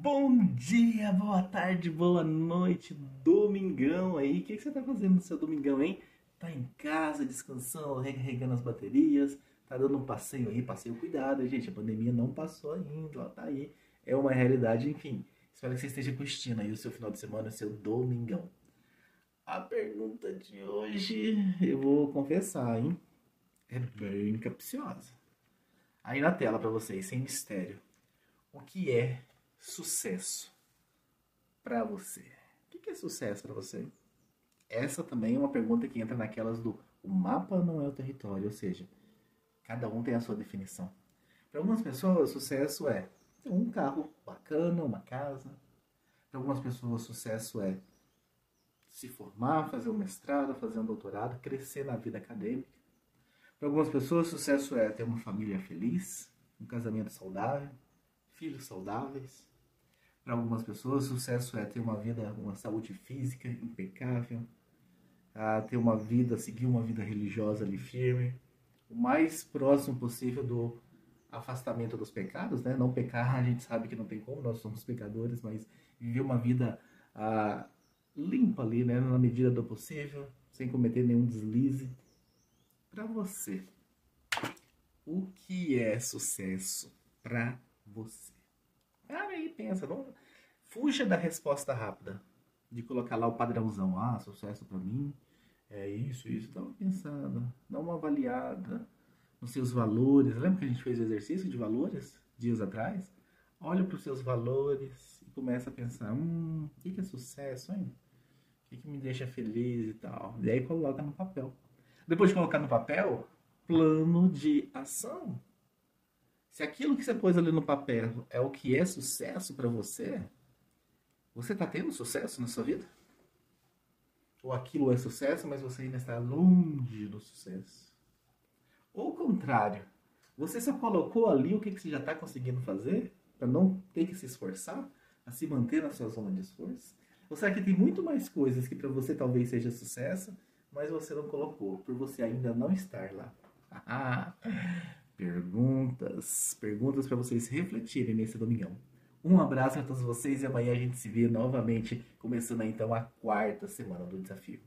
Bom dia, boa tarde, boa noite, domingão aí. O que, você tá fazendo no seu domingão, hein? Tá em casa, descansando, recarregando as baterias, tá dando um passeio aí, passeio cuidado, gente. A pandemia não passou ainda, ela tá aí. É uma realidade, enfim. Espero que você esteja curtindo aí o seu final de semana, o seu domingão. A pergunta de hoje, eu vou confessar, hein? É bem capciosa. Aí na tela para vocês, sem mistério. O que é sucesso para você? O que é sucesso para você? Essa também é uma pergunta que entra naquelas do o mapa não é o território, ou seja, cada um tem a sua definição. Para algumas pessoas, sucesso é ter um carro bacana, uma casa. Para algumas pessoas, sucesso é se formar, fazer um mestrado, fazer um doutorado, crescer na vida acadêmica. Para algumas pessoas, sucesso é ter uma família feliz, um casamento saudável, filhos saudáveis. Para algumas pessoas, sucesso é ter uma vida, uma saúde física impecável, ter uma vida, seguir uma vida religiosa ali firme, o mais próximo possível do afastamento dos pecados, né? Não pecar, a gente sabe que não tem como, nós somos pecadores, mas viver uma vida ah, limpa ali, né? Na medida do possível, sem cometer nenhum deslize. Para você, o que é sucesso para você? Para aí, pensa, não fuja da resposta rápida de colocar lá o padrãozão. Ah, sucesso para mim é isso, isso. Dá uma pensada, dá uma avaliada nos seus valores. Lembra que a gente fez o exercício de valores dias atrás? Olha para os seus valores e começa a pensar: hum, o que é sucesso, hein? O que me deixa feliz e tal. E aí coloca no papel. Depois de colocar no papel, plano de ação. Se aquilo que você pôs ali no papel é o que é sucesso para você, você está tendo sucesso na sua vida? Ou aquilo é sucesso, mas você ainda está longe do sucesso? Ou o contrário, você só colocou ali o que, você já está conseguindo fazer para não ter que se esforçar a se manter na sua zona de esforço? Ou será que tem muito mais coisas que para você talvez seja sucesso, mas você não colocou, por você ainda não estar lá? perguntas, perguntas para vocês refletirem nesse domingão. Um abraço a todos vocês e amanhã a gente se vê novamente, começando então a quarta semana do desafio.